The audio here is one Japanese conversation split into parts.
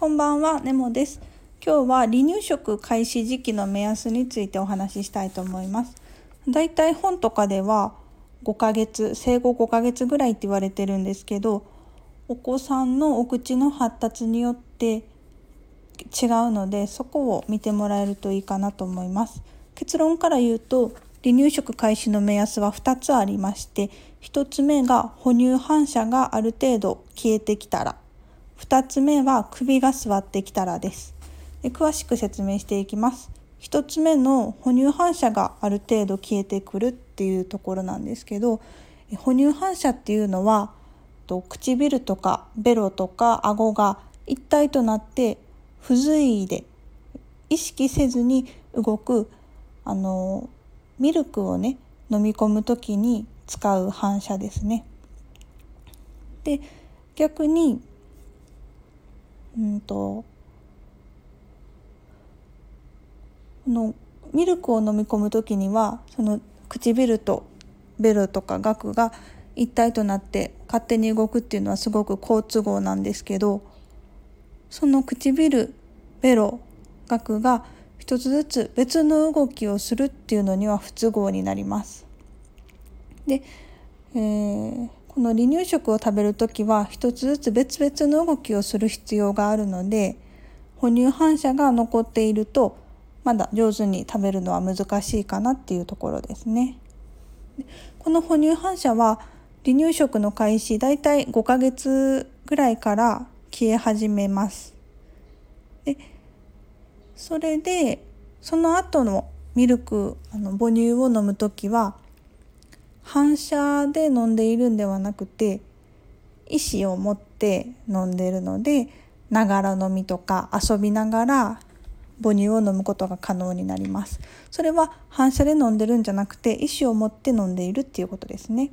こんばんは、ネモです。今日は離乳食開始時期の目安についてお話ししたいと思います。だいたい本とかでは5ヶ月、生後5ヶ月ぐらいって言われてるんですけど、お子さんのお口の発達によって違うので、そこを見てもらえるといいかなと思います。結論から言うと、離乳食開始の目安は2つありまして1つ目が哺乳反射がある程度消えてきたら2つ目は首が座ってきたらですで詳しく説明していきます1つ目の哺乳反射がある程度消えてくるっていうところなんですけど哺乳反射っていうのは唇とかベロとか顎が一体となって不随意で意識せずに動くあのミルクをね飲み込む時に使う反射ですね。で逆にうんとのミルクを飲み込む時にはその唇とベロとか顎が一体となって勝手に動くっていうのはすごく好都合なんですけどその唇ベロ顎が一つずつ別の動きをするっていうのには不都合になります。で、えー、この離乳食を食べる時は一つずつ別々の動きをする必要があるので哺乳反射が残っているとまだ上手に食べるのは難しいかなっていうところですね。この哺乳反射は離乳食の開始だいたい5ヶ月ぐらいから消え始めます。でそれでその後のミルクあの母乳を飲む時は反射で飲んでいるんではなくて意思を持って飲んでいるのでながら飲みとか遊びながら母乳を飲むことが可能になります。それは反射で飲んでるんじゃなくて意思を持って飲んでいるっていうことですね。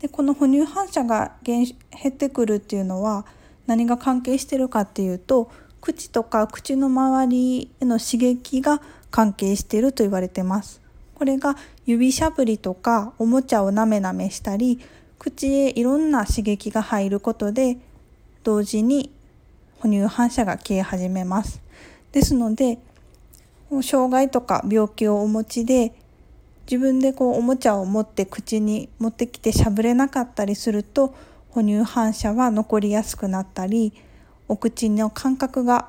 でこの哺乳反射が減ってくるっていうのは何が関係してるかっていうと口とか口の周りへの刺激が関係していると言われてます。これが指しゃぶりとかおもちゃをなめなめしたり口へいろんな刺激が入ることで同時に哺乳反射が消え始めます。ですので障害とか病気をお持ちで自分でこうおもちゃを持って口に持ってきてしゃぶれなかったりすると哺乳反射は残りやすくなったりお口の感覚が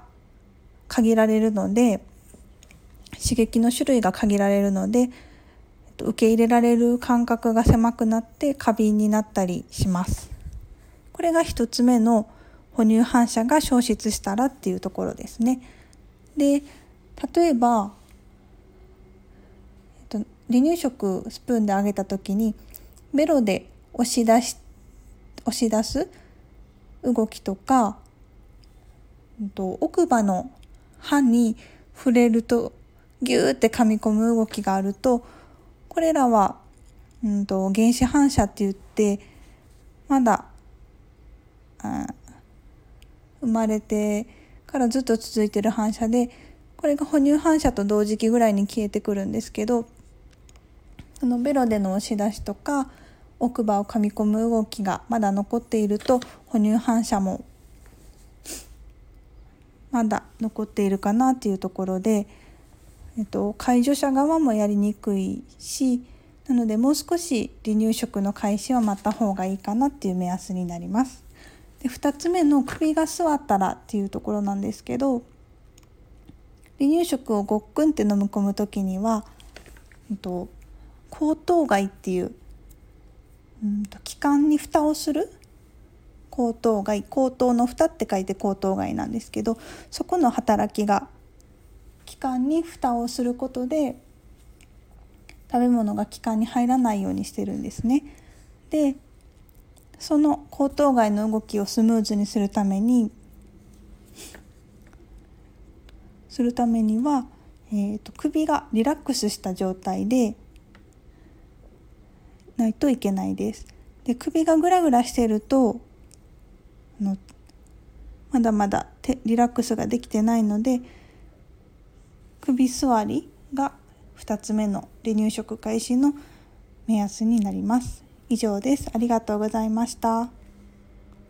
限られるので刺激の種類が限られるので受け入れられる感覚が狭くなって過敏になったりします。これが1つ目の哺乳反射が消失したらっていうところですね。で例えば、えっと、離乳食スプーンであげた時にベロで押し出し押し出す動きとか、えっと、奥歯の歯に触れるとギューって噛み込む動きがあるとこれらは、うんと、原子反射って言ってまだうん生まれてからずっと続いてる反射でこれが哺乳反射と同時期ぐらいに消えてくるんですけどあのベロでの押し出しとか奥歯を噛み込む動きがまだ残っていると哺乳反射もまだ残っているかなっていうところでえっと、介助者側もやりにくいしなのでもう少し離乳食の開始は待った方がいいかなっていう目安になります。で2つ目の首が座ったらっていうところなんですけど離乳食をごっくんって飲み込む時には、えっと、喉頭蓋っていううんと気管に蓋をする？喉頭蓋口頭の蓋って書いて喉頭蓋なんですけどそこの働きが気管に蓋をすることで食べ物が気管に入らないようにしてるんですね。でその喉頭蓋の動きをスムーズにするためにするためには、えーと、首がリラックスした状態でないといけないです。で首がグラグラしてるとあのまだまだリラックスができてないので首座りが2つ目の離乳食開始の目安になります。以上です。ありがとうございました。